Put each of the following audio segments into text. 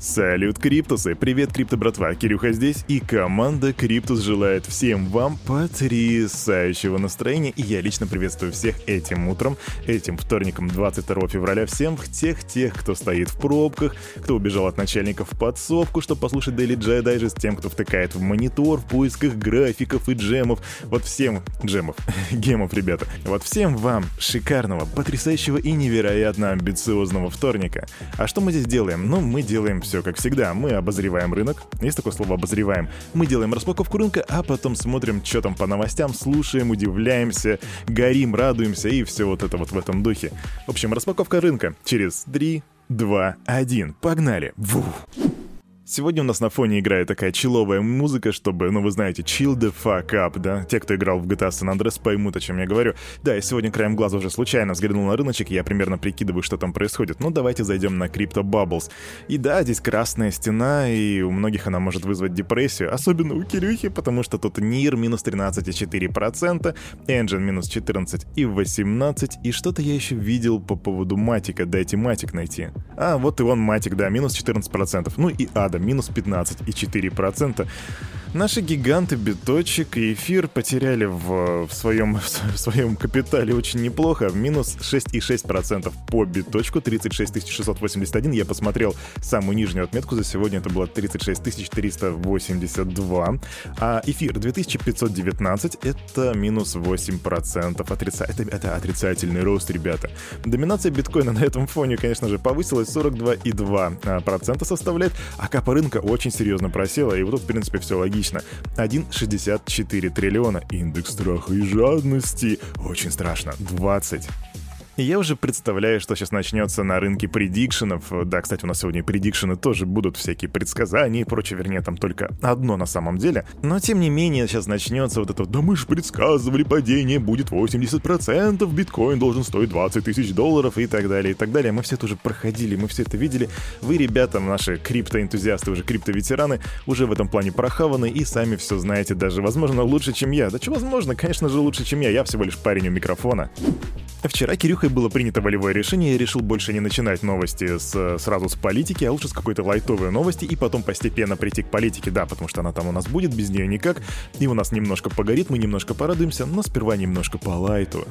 Салют, Криптусы! Привет, Крипто братва! Кирюха здесь, и команда Криптус желает всем вам потрясающего настроения, и я лично приветствую всех этим утром, этим вторником 22 февраля, всем тех тех, кто стоит в пробках, кто убежал от начальников в подсобку, чтобы послушать Daily Jai Digest, тем, кто втыкает в монитор в поисках графиков и джемов, вот всем джемов, гемов, ребята, вот всем вам шикарного, потрясающего и невероятно амбициозного вторника. А что мы здесь делаем? Ну, мы делаем все как всегда. Мы обозреваем рынок. Есть такое слово «обозреваем». Мы делаем распаковку рынка, а потом смотрим, что там по новостям, слушаем, удивляемся, горим, радуемся и все вот это вот в этом духе. В общем, распаковка рынка через 3, 2, 1. Погнали! Вух! Сегодня у нас на фоне играет такая чиловая музыка, чтобы, ну вы знаете, chill the fuck up, да? Те, кто играл в GTA San Andreas, поймут, о чем я говорю. Да, я сегодня краем глаза уже случайно взглянул на рыночек, и я примерно прикидываю, что там происходит. Ну давайте зайдем на Crypto Bubbles. И да, здесь красная стена, и у многих она может вызвать депрессию, особенно у Кирюхи, потому что тут NIR минус 13,4%, Engine минус 14,18%, и что-то я еще видел по поводу Матика, дайте Матик найти. А, вот и он Матик, да, минус 14%. Ну и года, минус 15,4%. Наши гиганты биточек и эфир потеряли в, в, своем, в своем капитале очень неплохо, минус 6,6% по биточку, 36 681. Я посмотрел самую нижнюю отметку за сегодня, это было 36 382. А эфир 2519, это минус 8%. Отрица... Это, это отрицательный рост, ребята. Доминация биткоина на этом фоне, конечно же, повысилась 42,2% составляет, а капа рынка очень серьезно просела, и вот тут, в принципе, все логично логично. 1,64 триллиона. Индекс страха и жадности. Очень страшно. 20. Я уже представляю, что сейчас начнется на рынке предикшенов. Да, кстати, у нас сегодня предикшены тоже будут всякие предсказания и прочее, вернее, там только одно на самом деле. Но, тем не менее, сейчас начнется вот это «Да мы же предсказывали, падение будет 80%, биткоин должен стоить 20 тысяч долларов» и так далее, и так далее. Мы все это уже проходили, мы все это видели. Вы, ребята, наши криптоэнтузиасты, уже криптоветераны, уже в этом плане прохаваны и сами все знаете даже, возможно, лучше, чем я. Да что возможно, конечно же, лучше, чем я. Я всего лишь парень у микрофона. Вчера Кирюхой было принято волевое решение, я решил больше не начинать новости с, сразу с политики, а лучше с какой-то лайтовой новости и потом постепенно прийти к политике, да, потому что она там у нас будет, без нее никак, и у нас немножко погорит, мы немножко порадуемся, но сперва немножко по лайту.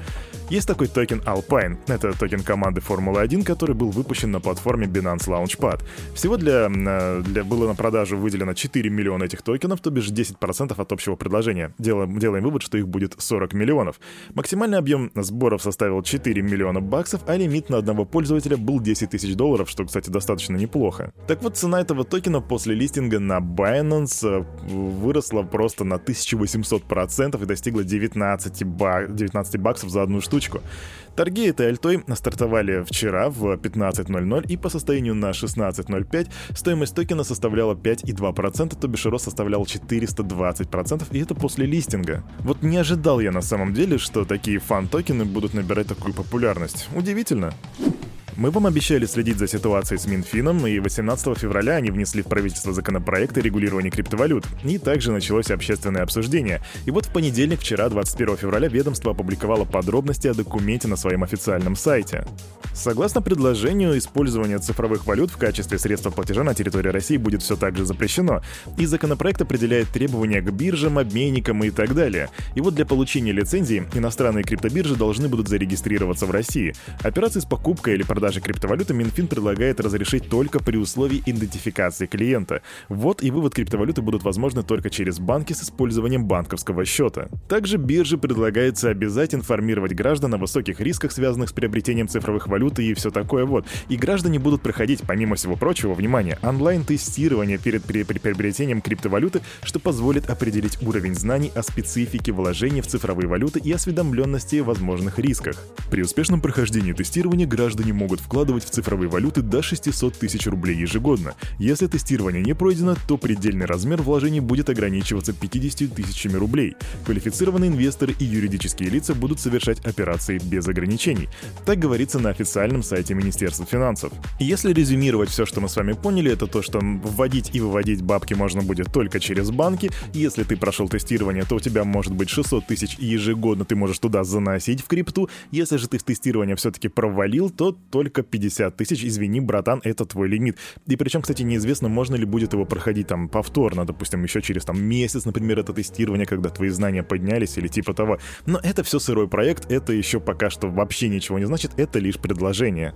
Есть такой токен Alpine, это токен команды Формулы-1, который был выпущен на платформе Binance Launchpad. Всего для, для было на продажу выделено 4 миллиона этих токенов, то бишь 10% от общего предложения. Делаем, делаем вывод, что их будет 40 миллионов. Максимальный объем сборов составил 4 миллиона баксов, а лимит на одного пользователя был 10 тысяч долларов, что, кстати, достаточно неплохо. Так вот, цена этого токена после листинга на Binance э, выросла просто на 1800% и достигла 19, бак 19 баксов за одну штучку. Торги этой альтой стартовали вчера в 15.00 и по состоянию на 16.05 стоимость токена составляла 5,2%, то бишь рост составлял 420%, и это после листинга. Вот не ожидал я на самом деле, что такие фан-токены будут набирать такую популярность. Удивительно. Мы вам обещали следить за ситуацией с Минфином, и 18 февраля они внесли в правительство законопроект о регулировании криптовалют. И также началось общественное обсуждение. И вот в понедельник, вчера, 21 февраля, ведомство опубликовало подробности о документе на своем официальном сайте. Согласно предложению, использование цифровых валют в качестве средства платежа на территории России будет все так же запрещено, и законопроект определяет требования к биржам, обменникам и так далее. И вот для получения лицензии иностранные криптобиржи должны будут зарегистрироваться в России. Операции с покупкой или продажей продажи криптовалюты Минфин предлагает разрешить только при условии идентификации клиента. Вот и вывод криптовалюты будут возможны только через банки с использованием банковского счета. Также бирже предлагается обязать информировать граждан о высоких рисках, связанных с приобретением цифровых валют и все такое вот. И граждане будут проходить, помимо всего прочего, внимание, онлайн-тестирование перед при при приобретением криптовалюты, что позволит определить уровень знаний о специфике вложений в цифровые валюты и осведомленности о возможных рисках. При успешном прохождении тестирования граждане могут могут вкладывать в цифровые валюты до 600 тысяч рублей ежегодно. Если тестирование не пройдено, то предельный размер вложений будет ограничиваться 50 тысячами рублей. Квалифицированные инвесторы и юридические лица будут совершать операции без ограничений. Так говорится на официальном сайте Министерства финансов. Если резюмировать все, что мы с вами поняли, это то, что вводить и выводить бабки можно будет только через банки. Если ты прошел тестирование, то у тебя может быть 600 тысяч ежегодно ты можешь туда заносить в крипту. Если же ты тестирование все-таки провалил, то только только 50 тысяч, извини, братан, это твой лимит. И причем, кстати, неизвестно, можно ли будет его проходить там повторно, допустим, еще через там месяц, например, это тестирование, когда твои знания поднялись или типа того. Но это все сырой проект, это еще пока что вообще ничего не значит, это лишь предложение.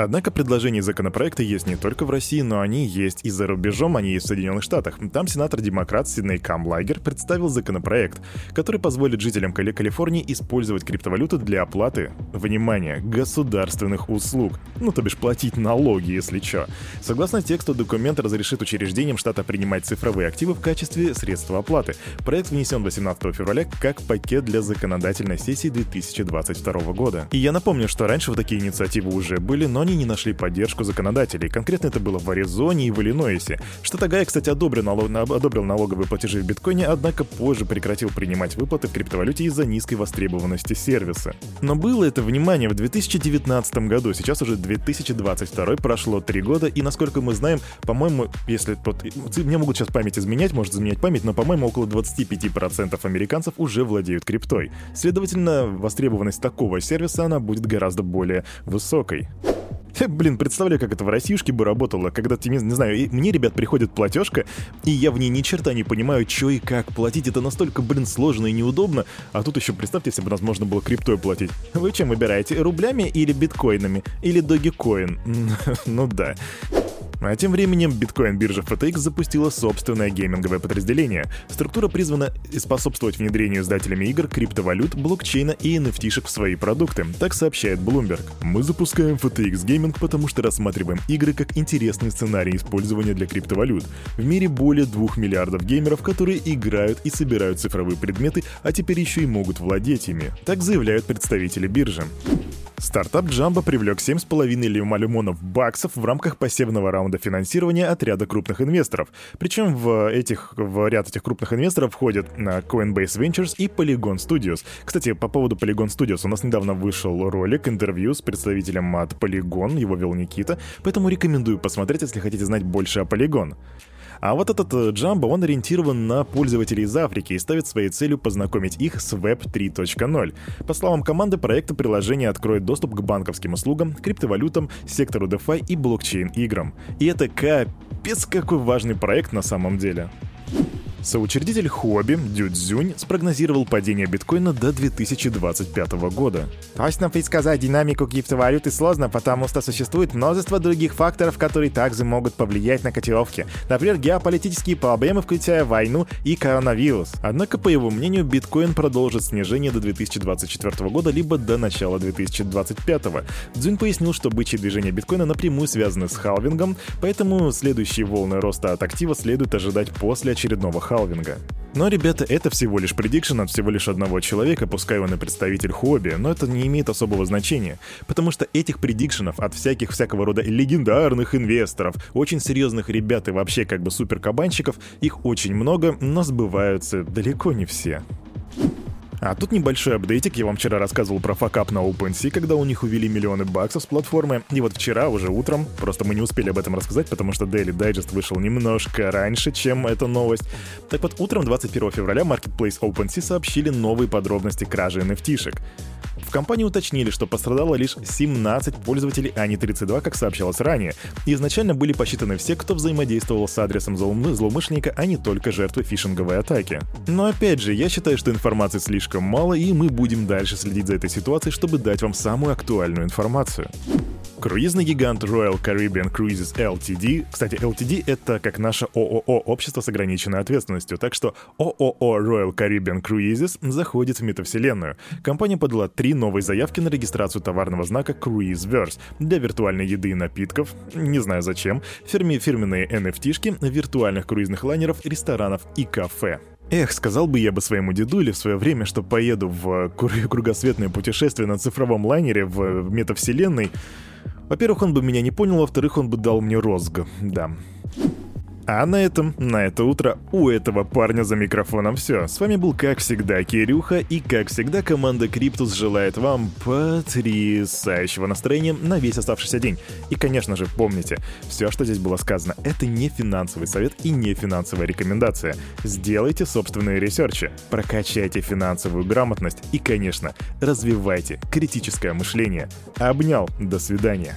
Однако предложения законопроекта есть не только в России, но они есть и за рубежом, они есть в Соединенных Штатах. Там сенатор-демократ Сидней Камлагер представил законопроект, который позволит жителям Кали Калифорнии использовать криптовалюту для оплаты, внимание, государственных услуг. Ну, то бишь платить налоги, если чё. Согласно тексту, документ разрешит учреждениям штата принимать цифровые активы в качестве средства оплаты. Проект внесен 18 февраля как пакет для законодательной сессии 2022 года. И я напомню, что раньше вот такие инициативы уже были, но они не нашли поддержку законодателей. Конкретно это было в Аризоне и в Иллинойсе. Штат Огайо, кстати, одобрил, налог, одобрил налоговые платежи в биткоине, однако позже прекратил принимать выплаты в криптовалюте из-за низкой востребованности сервиса. Но было это, внимание, в 2019 году, сейчас уже 2022, прошло три года, и насколько мы знаем, по-моему, если вот, мне могут сейчас память изменять, может изменять память, но, по-моему, около 25% американцев уже владеют криптой. Следовательно, востребованность такого сервиса, она будет гораздо более высокой. Блин, представляю, как это в Россиюшке бы работало, когда ты, не, знаю, мне, ребят, приходит платежка, и я в ней ни черта не понимаю, что и как платить. Это настолько, блин, сложно и неудобно. А тут еще представьте, если бы нас можно было криптой платить. Вы чем выбираете, рублями или биткоинами? Или догикоин? ну да. А тем временем биткоин-биржа FTX запустила собственное гейминговое подразделение. Структура призвана способствовать внедрению издателями игр, криптовалют, блокчейна и NFT-шек в свои продукты, так сообщает Bloomberg. Мы запускаем FTX Gaming, потому что рассматриваем игры как интересный сценарий использования для криптовалют. В мире более 2 миллиардов геймеров, которые играют и собирают цифровые предметы, а теперь еще и могут владеть ими. Так заявляют представители биржи. Стартап Jumbo привлек 7,5 миллионов баксов в рамках пассивного раунда финансирования от ряда крупных инвесторов. Причем в, этих, в ряд этих крупных инвесторов входят Coinbase Ventures и Polygon Studios. Кстати, по поводу Polygon Studios у нас недавно вышел ролик, интервью с представителем от Polygon, его вел Никита, поэтому рекомендую посмотреть, если хотите знать больше о Polygon. А вот этот э, Jumbo, он ориентирован на пользователей из Африки и ставит своей целью познакомить их с Web 3.0. По словам команды, проекта приложение откроет доступ к банковским услугам, криптовалютам, сектору DeFi и блокчейн-играм. И это капец какой важный проект на самом деле. Соучредитель Хобби Дю Цзюнь спрогнозировал падение биткоина до 2025 года. Точно предсказать динамику криптовалюты сложно, потому что существует множество других факторов, которые также могут повлиять на котировки. Например, геополитические проблемы, включая войну и коронавирус. Однако, по его мнению, биткоин продолжит снижение до 2024 года либо до начала 2025. Цзюнь пояснил, что бычьи движения биткоина напрямую связаны с халвингом, поэтому следующие волны роста от актива следует ожидать после очередного халвинга. Но, ребята, это всего лишь предикшн от всего лишь одного человека, пускай он и представитель хобби, но это не имеет особого значения, потому что этих предикшенов от всяких всякого рода легендарных инвесторов, очень серьезных ребят и вообще как бы суперкабанщиков, их очень много, но сбываются далеко не все. А тут небольшой апдейтик. Я вам вчера рассказывал про факап на OpenSea, когда у них увели миллионы баксов с платформы. И вот вчера, уже утром, просто мы не успели об этом рассказать, потому что Daily Digest вышел немножко раньше, чем эта новость. Так вот, утром 21 февраля Marketplace OpenSea сообщили новые подробности кражи NFT-шек. В компании уточнили, что пострадало лишь 17 пользователей, а не 32, как сообщалось ранее. изначально были посчитаны все, кто взаимодействовал с адресом злоумышленника, а не только жертвы фишинговой атаки. Но опять же, я считаю, что информации слишком мало, и мы будем дальше следить за этой ситуацией, чтобы дать вам самую актуальную информацию. Круизный гигант Royal Caribbean Cruises Ltd. Кстати, Ltd — это как наше ООО, общество с ограниченной ответственностью, так что ООО Royal Caribbean Cruises заходит в метавселенную. Компания подала три новые заявки на регистрацию товарного знака Cruiseverse для виртуальной еды и напитков, не знаю зачем, фирме фирменные NFT-шки, виртуальных круизных лайнеров, ресторанов и кафе. Эх, сказал бы я бы своему дедуле в свое время, что поеду в кругосветное путешествие на цифровом лайнере в метавселенной, во-первых, он бы меня не понял, во-вторых, он бы дал мне розг, да. А на этом, на это утро у этого парня за микрофоном все. С вами был, как всегда, Кирюха, и, как всегда, команда Криптус желает вам потрясающего настроения на весь оставшийся день. И, конечно же, помните, все, что здесь было сказано, это не финансовый совет и не финансовая рекомендация. Сделайте собственные ресерчи, прокачайте финансовую грамотность и, конечно, развивайте критическое мышление. Обнял, до свидания.